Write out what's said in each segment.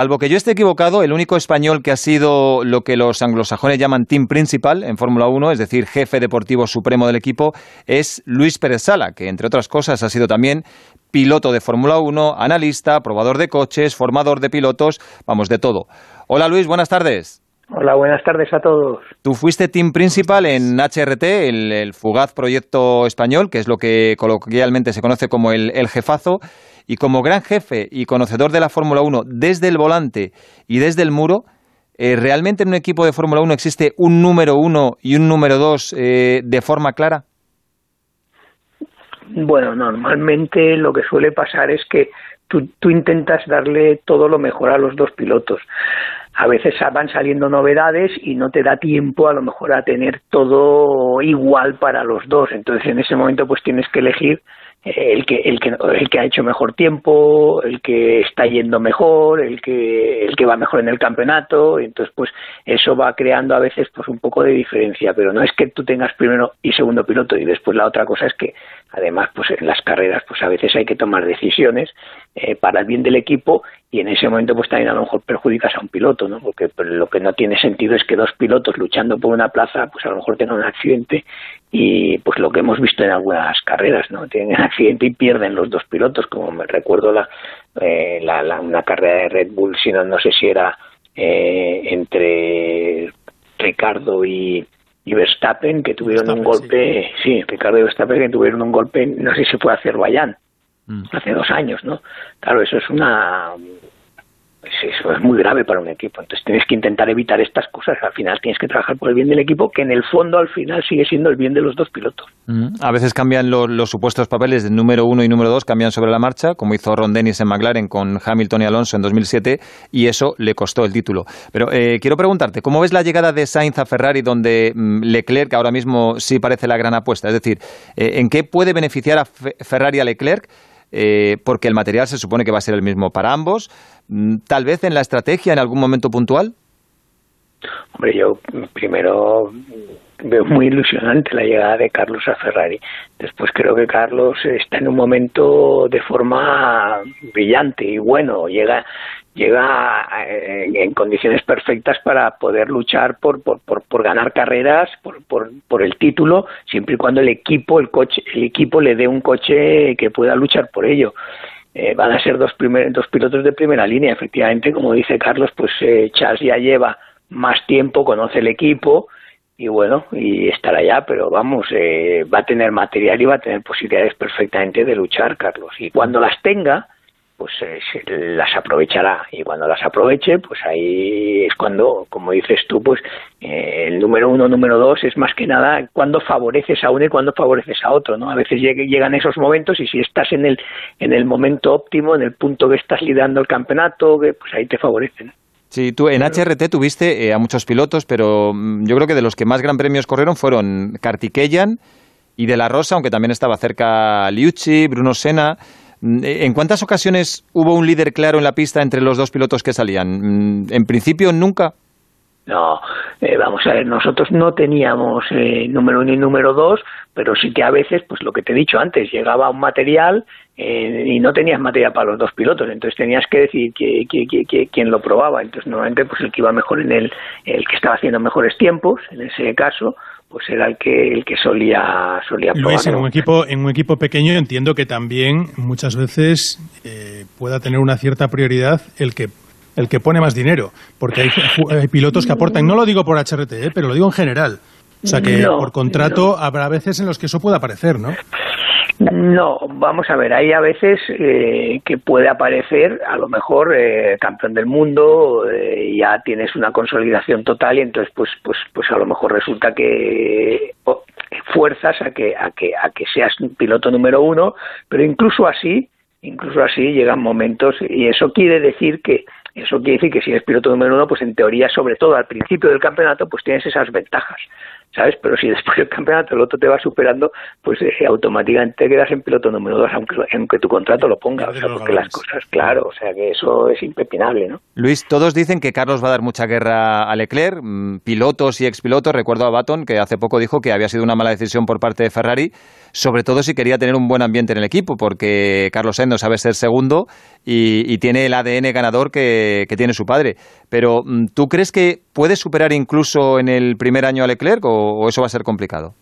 Salvo que yo esté equivocado, el único español que ha sido lo que los anglosajones llaman team principal en Fórmula 1, es decir, jefe deportivo supremo del equipo, es Luis Pérez Sala, que entre otras cosas ha sido también piloto de Fórmula 1, analista, probador de coches, formador de pilotos, vamos, de todo. Hola Luis, buenas tardes. Hola, buenas tardes a todos. Tú fuiste team principal en HRT, el, fugaz proyecto español, que es lo que coloquialmente se conoce como el, jefazo, y como gran jefe y conocedor de la Fórmula 1 desde el volante y desde el muro, eh, ¿realmente en un equipo de Fórmula 1 existe un número uno y un número dos eh, de forma clara? Bueno, normalmente lo que suele pasar es que tú, intentas darle todo lo mejor a los dos pilotos. A veces van saliendo novedades y no te da tiempo a lo mejor a tener todo igual para los dos. Entonces en ese momento pues tienes que elegir el que, el que el que ha hecho mejor tiempo, el que está yendo mejor, el que el que va mejor en el campeonato, entonces pues eso va creando a veces pues un poco de diferencia, pero no es que tú tengas primero y segundo piloto y después la otra cosa es que además pues en las carreras pues a veces hay que tomar decisiones eh, para el bien del equipo y en ese momento pues también a lo mejor perjudicas a un piloto, ¿no? Porque lo que no tiene sentido es que dos pilotos luchando por una plaza pues a lo mejor tengan un accidente y pues lo que hemos visto en algunas carreras, ¿no? Tienen accidente y pierden los dos pilotos, como me recuerdo la, eh, la, una carrera de Red Bull, si no, no sé si era eh, entre Ricardo y, y Verstappen que tuvieron un golpe, sí. Ricardo y Verstappen que tuvieron un golpe, no sé si fue hacer Bayán, mm. hace dos años, ¿no? Claro, eso es una eso es muy grave para un equipo. Entonces tienes que intentar evitar estas cosas. Al final tienes que trabajar por el bien del equipo, que en el fondo al final sigue siendo el bien de los dos pilotos. A veces cambian los supuestos papeles de número uno y número dos, cambian sobre la marcha, como hizo Ron Dennis en McLaren con Hamilton y Alonso en 2007, y eso le costó el título. Pero eh, quiero preguntarte, ¿cómo ves la llegada de Sainz a Ferrari, donde mm, Leclerc ahora mismo sí parece la gran apuesta? Es decir, eh, ¿en qué puede beneficiar a Ferrari a Leclerc? Eh, porque el material se supone que va a ser el mismo para ambos. Mm, tal vez en la estrategia, en algún momento puntual. Hombre, yo primero veo muy ilusionante la llegada de Carlos a Ferrari. Después creo que Carlos está en un momento de forma brillante y bueno, llega llega eh, en condiciones perfectas para poder luchar por, por, por, ganar carreras, por, por, el título, siempre y cuando el equipo, el coche, el equipo le dé un coche que pueda luchar por ello. Eh, van a ser dos, primer, dos pilotos de primera línea, efectivamente, como dice Carlos, pues eh, Charles ya lleva más tiempo, conoce el equipo y bueno, y estará allá, pero vamos, eh, va a tener material y va a tener posibilidades perfectamente de luchar, Carlos. Y cuando las tenga, pues eh, las aprovechará. Y cuando las aproveche pues ahí es cuando como dices tú pues eh, el número uno número dos es más que nada cuando favoreces a uno y cuando favoreces a otro no a veces llegan esos momentos y si estás en el en el momento óptimo en el punto que estás liderando el campeonato pues ahí te favorecen. Sí, tú en HRT tuviste eh, a muchos pilotos, pero mm, yo creo que de los que más gran premios corrieron fueron Kartikeyan y De La Rosa, aunque también estaba cerca Liucci, Bruno Senna. Mm, ¿En cuántas ocasiones hubo un líder claro en la pista entre los dos pilotos que salían? Mm, ¿En principio nunca? No, eh, vamos a ver, nosotros no teníamos eh, número uno y número dos, pero sí que a veces, pues lo que te he dicho antes, llegaba un material eh, y no tenías material para los dos pilotos, entonces tenías que decir que, quién lo probaba. Entonces, normalmente, pues el que iba mejor en el, el que estaba haciendo mejores tiempos, en ese caso, pues era el que el que solía solía probar. Luis, en un equipo en un equipo pequeño entiendo que también muchas veces eh, pueda tener una cierta prioridad el que el que pone más dinero, porque hay, pilotos que aportan, no lo digo por HRT, eh, pero lo digo en general. O sea que por contrato habrá veces en los que eso puede aparecer, ¿no? No, vamos a ver, hay a veces eh, que puede aparecer, a lo mejor eh, campeón del mundo, eh, ya tienes una consolidación total y entonces pues pues pues a lo mejor resulta que fuerzas a que a que a que seas piloto número uno, pero incluso así, incluso así llegan momentos y eso quiere decir que eso quiere decir que si eres piloto número uno, pues en teoría, sobre todo al principio del campeonato, pues tienes esas ventajas ¿sabes? Pero si después del campeonato el otro te va superando, pues eh, automáticamente te quedas en piloto número dos, aunque, aunque tu contrato lo ponga, o sea, porque las cosas, claro, o sea que eso es impepinable, ¿no? Luis, todos dicen que Carlos va a dar mucha guerra a Leclerc, mm, pilotos y expilotos, recuerdo a Baton, que hace poco dijo que había sido una mala decisión por parte de Ferrari, sobre todo si quería tener un buen ambiente en el equipo, porque Carlos Sainz no sabe ser segundo y, tiene el ADN ganador que, tiene su padre. Pero, mm, ¿tú crees que puede superar incluso en el primer año a Leclerc o eso va a ser complicado?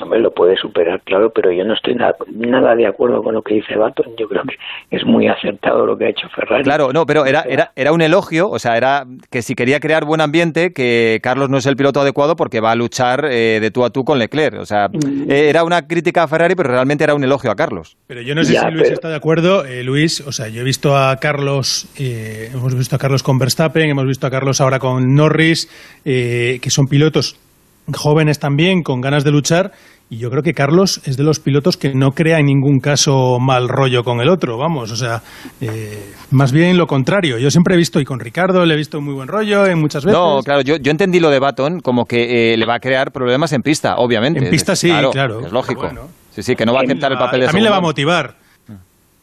Hombre, lo puede superar, claro, pero yo no estoy nada, de acuerdo con lo que dice Baton. Yo creo que es muy acertado lo que ha hecho Ferrari. Claro, no, pero era, era, era un elogio, o sea, era que si quería crear buen ambiente, que Carlos no es el piloto adecuado porque va a luchar eh, de tú a tú con Leclerc. O sea, mm. eh, era una crítica a Ferrari, pero realmente era un elogio a Carlos. Pero yo no sé si Luis está de acuerdo. Eh, Luis, o sea, yo he visto a Carlos, hemos visto a Carlos con Verstappen, hemos visto a Carlos ahora con Norris, que son pilotos jóvenes también, con ganas de luchar. Y yo creo que Carlos es de los pilotos que no crea en ningún caso mal rollo con el otro, vamos, o sea, eh, más bien lo contrario. Yo siempre he visto, y con Ricardo le he visto muy buen rollo en muchas veces. No, claro, yo, yo entendí lo de Baton como que eh, le va a crear problemas en pista, obviamente. En pista sí, claro. Es lógico. Sí, sí, que no va a aceptar el papel de También le va a motivar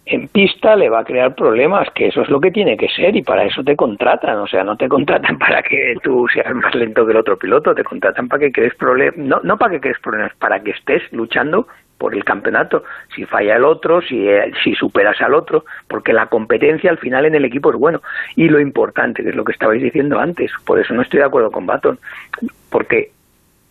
en pista le va a crear problemas, que eso es lo que tiene que ser y para eso te contratan, o sea, no te contratan para que tú seas más lento que el otro piloto, te contratan para que crees problemas, no, no para que crees problemas, para que estés luchando por el campeonato, si falla el otro, si, eh, si superas al otro, porque la competencia al final en el equipo es bueno. Y lo importante, que es lo que estabais diciendo antes, por eso no estoy de acuerdo con Baton, porque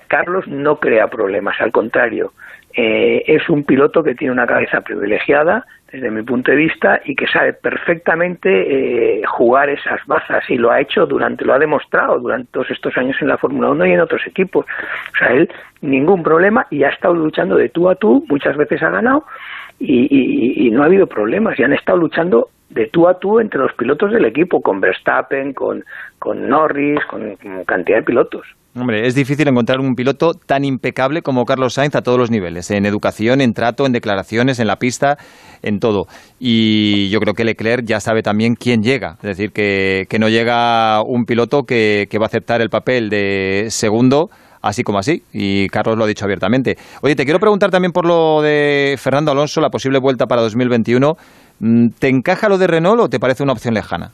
Carlos no crea problemas, al contrario, eh, es un piloto que tiene una cabeza privilegiada, desde mi punto de vista, y que sabe perfectamente eh, jugar esas bazas, y lo ha hecho durante, lo ha demostrado durante todos estos años en la Fórmula 1 y en otros equipos. O sea, él ningún problema y ha estado luchando de tú a tú, muchas veces ha ganado, y, y no ha habido problemas, y han estado luchando de tú a tú entre los pilotos del equipo, con Verstappen, con, con Norris, con cantidad de pilotos. Hombre, es difícil encontrar un piloto tan impecable como Carlos Sainz a todos los niveles, en educación, en trato, en declaraciones, en la pista, en todo. Y yo creo que Leclerc ya sabe también quién llega, es decir, que, no llega un piloto que, va a aceptar el papel de segundo así como así, y Carlos lo ha dicho abiertamente. Oye, te quiero preguntar también por lo de Fernando Alonso, la posible vuelta para 2021. Mm, ¿Te encaja lo de Renault o te parece una opción lejana?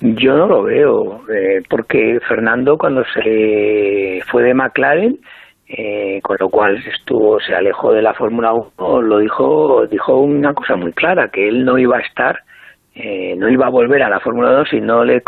Yo no lo veo, eh, porque Fernando cuando se fue de McLaren, eh, con lo cual estuvo, se alejó de la Fórmula 1, lo dijo, dijo una cosa muy clara, que él no iba a estar, eh, no iba a volver a la Fórmula 2 si no, le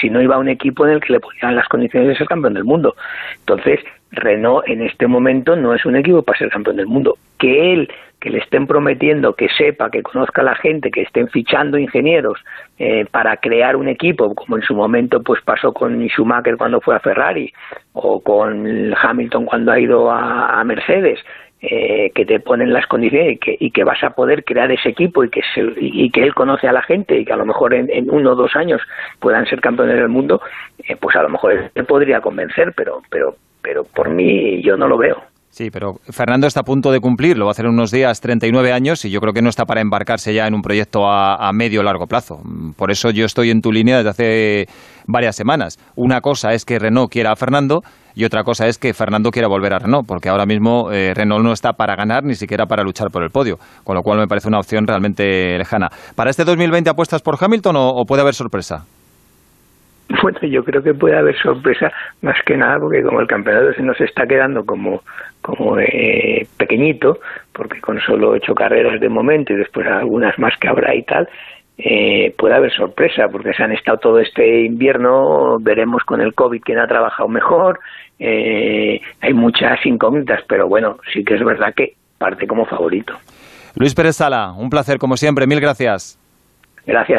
si no iba a un equipo en el que le ponían las condiciones de ser campeón del mundo. Entonces, Renault en este momento no es un equipo para ser campeón del mundo. Que él que le estén prometiendo que sepa, que conozca a la gente, que estén fichando ingenieros eh, para crear un equipo, como en su momento pues pasó con Schumacher cuando fue a Ferrari o con Hamilton cuando ha ido a, Mercedes, eh, que te ponen las condiciones y que, y que, vas a poder crear ese equipo y que, y que él conoce a la gente y que a lo mejor en, uno o dos años puedan ser campeones del mundo, eh, pues a lo mejor te podría convencer, pero, pero, pero por mí yo no lo veo. Sí, pero Fernando está a punto de cumplir, lo va a hacer unos días, 39 años, y yo creo que no está para embarcarse ya en un proyecto a, medio o largo plazo. Por eso yo estoy en tu línea desde hace varias semanas. Una cosa es que Renault quiera a Fernando y otra cosa es que Fernando quiera volver a Renault, porque ahora mismo eh, Renault no está para ganar ni siquiera para luchar por el podio, con lo cual me parece una opción realmente lejana. ¿Para este 2020 apuestas por Hamilton o puede haber sorpresa? Bueno, yo creo que puede haber sorpresa más que nada porque como el campeonato se nos está quedando como, como eh, pequeñito, porque con solo ocho carreras de momento y después algunas más que habrá y tal, eh, puede haber sorpresa porque se han estado todo este invierno, veremos con el COVID quién ha trabajado mejor, eh, hay muchas incógnitas, pero bueno, sí que es verdad que parte como favorito. Luis Pérez Sala, un placer como siempre, mil gracias. Gracias